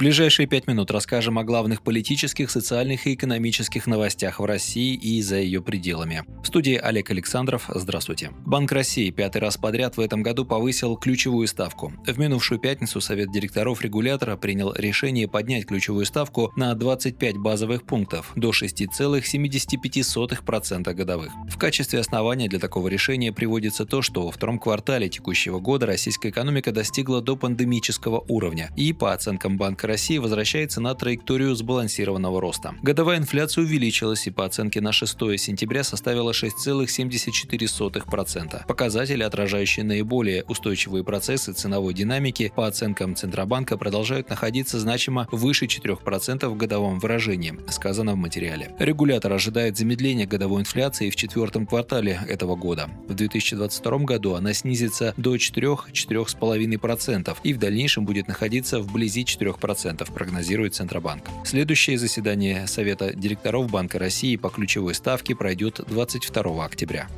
ближайшие пять минут расскажем о главных политических, социальных и экономических новостях в России и за ее пределами. В студии Олег Александров. Здравствуйте. Банк России пятый раз подряд в этом году повысил ключевую ставку. В минувшую пятницу Совет директоров регулятора принял решение поднять ключевую ставку на 25 базовых пунктов до 6,75% годовых. В качестве основания для такого решения приводится то, что во втором квартале текущего года российская экономика достигла до пандемического уровня и, по оценкам Банка России возвращается на траекторию сбалансированного роста. Годовая инфляция увеличилась и по оценке на 6 сентября составила 6,74%. Показатели, отражающие наиболее устойчивые процессы ценовой динамики, по оценкам Центробанка продолжают находиться значимо выше 4% в годовом выражении, сказано в материале. Регулятор ожидает замедления годовой инфляции в четвертом квартале этого года. В 2022 году она снизится до 4-4,5% и в дальнейшем будет находиться вблизи 4% 2%, прогнозирует Центробанк. Следующее заседание Совета директоров Банка России по ключевой ставке пройдет 22 октября.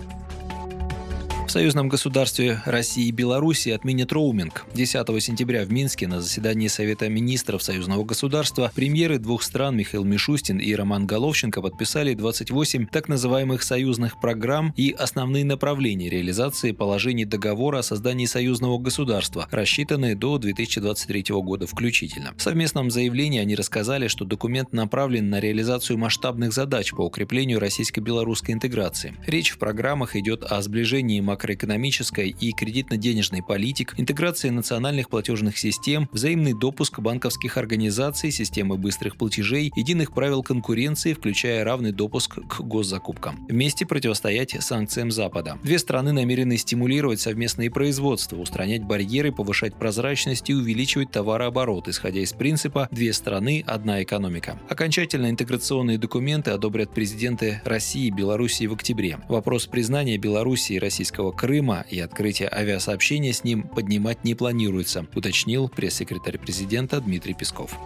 Союзном государстве России и Беларуси отменят роуминг. 10 сентября в Минске на заседании Совета министров союзного государства премьеры двух стран Михаил Мишустин и Роман Головченко подписали 28 так называемых союзных программ и основные направления реализации положений договора о создании союзного государства, рассчитанные до 2023 года включительно. В совместном заявлении они рассказали, что документ направлен на реализацию масштабных задач по укреплению российско-белорусской интеграции. Речь в программах идет о сближении макро макроэкономической и кредитно-денежной политик, интеграция национальных платежных систем, взаимный допуск банковских организаций, системы быстрых платежей, единых правил конкуренции, включая равный допуск к госзакупкам. Вместе противостоять санкциям Запада. Две страны намерены стимулировать совместные производства, устранять барьеры, повышать прозрачность и увеличивать товарооборот, исходя из принципа «две страны, одна экономика». Окончательно интеграционные документы одобрят президенты России и Белоруссии в октябре. Вопрос признания Белоруссии и российского Крыма и открытие авиасообщения с ним поднимать не планируется, уточнил пресс-секретарь президента Дмитрий Песков.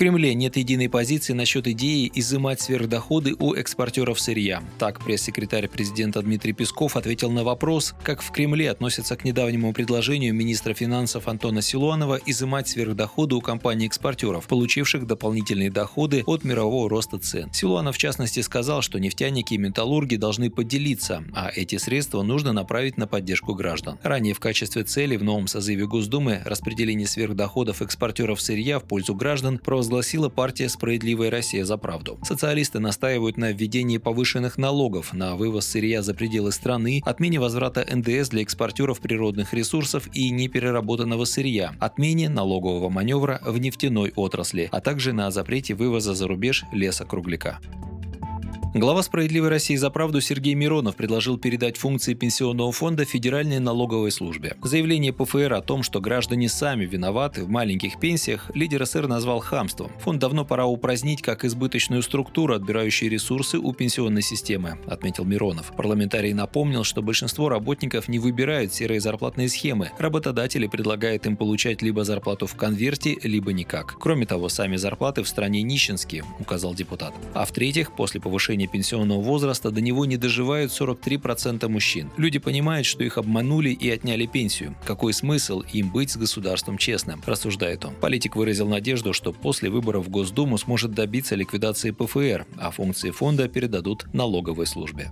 Кремле нет единой позиции насчет идеи изымать сверхдоходы у экспортеров сырья. Так пресс-секретарь президента Дмитрий Песков ответил на вопрос, как в Кремле относятся к недавнему предложению министра финансов Антона Силуанова изымать сверхдоходы у компаний-экспортеров, получивших дополнительные доходы от мирового роста цен. Силуанов в частности сказал, что нефтяники и металлурги должны поделиться, а эти средства нужно направить на поддержку граждан. Ранее в качестве цели в новом созыве Госдумы распределение сверхдоходов экспортеров сырья в пользу граждан провозгласили провозгласила партия «Справедливая Россия за правду». Социалисты настаивают на введении повышенных налогов на вывоз сырья за пределы страны, отмене возврата НДС для экспортеров природных ресурсов и непереработанного сырья, отмене налогового маневра в нефтяной отрасли, а также на запрете вывоза за рубеж леса-кругляка. Глава «Справедливой России за правду» Сергей Миронов предложил передать функции пенсионного фонда Федеральной налоговой службе. Заявление ПФР о том, что граждане сами виноваты в маленьких пенсиях, лидер СР назвал хамством. Фонд давно пора упразднить как избыточную структуру, отбирающую ресурсы у пенсионной системы, отметил Миронов. Парламентарий напомнил, что большинство работников не выбирают серые зарплатные схемы. Работодатели предлагают им получать либо зарплату в конверте, либо никак. Кроме того, сами зарплаты в стране нищенские, указал депутат. А в-третьих, после повышения повышения пенсионного возраста до него не доживают 43% мужчин. Люди понимают, что их обманули и отняли пенсию. Какой смысл им быть с государством честным, рассуждает он. Политик выразил надежду, что после выборов в Госдуму сможет добиться ликвидации ПФР, а функции фонда передадут налоговой службе.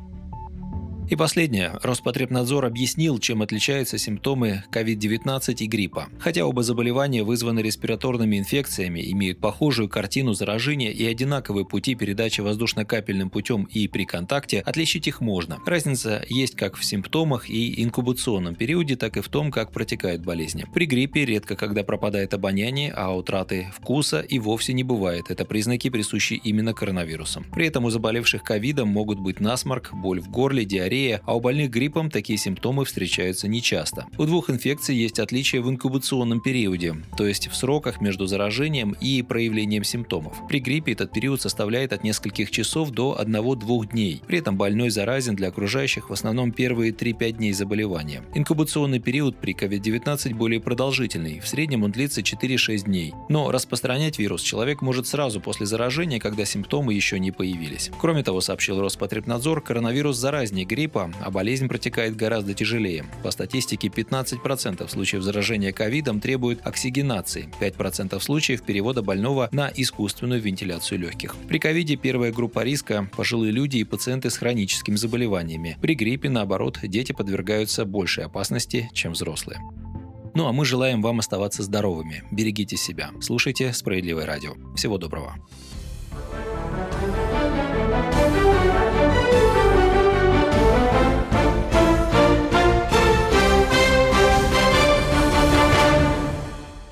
И последнее. Роспотребнадзор объяснил, чем отличаются симптомы COVID-19 и гриппа. Хотя оба заболевания вызваны респираторными инфекциями, имеют похожую картину заражения и одинаковые пути передачи воздушно-капельным путем и при контакте, отличить их можно. Разница есть как в симптомах и инкубационном периоде, так и в том, как протекают болезни. При гриппе редко когда пропадает обоняние, а утраты вкуса и вовсе не бывает. Это признаки, присущие именно коронавирусам. При этом у заболевших ковидом могут быть насморк, боль в горле, диарея, диарея, а у больных гриппом такие симптомы встречаются нечасто. У двух инфекций есть отличия в инкубационном периоде, то есть в сроках между заражением и проявлением симптомов. При гриппе этот период составляет от нескольких часов до 1-2 дней. При этом больной заразен для окружающих в основном первые 3-5 дней заболевания. Инкубационный период при COVID-19 более продолжительный, в среднем он длится 4-6 дней. Но распространять вирус человек может сразу после заражения, когда симптомы еще не появились. Кроме того, сообщил Роспотребнадзор, коронавирус заразнее гриппа гриппа, а болезнь протекает гораздо тяжелее. По статистике, 15% случаев заражения ковидом требуют оксигенации, 5% случаев перевода больного на искусственную вентиляцию легких. При ковиде первая группа риска – пожилые люди и пациенты с хроническими заболеваниями. При гриппе, наоборот, дети подвергаются большей опасности, чем взрослые. Ну а мы желаем вам оставаться здоровыми. Берегите себя. Слушайте «Справедливое радио». Всего доброго.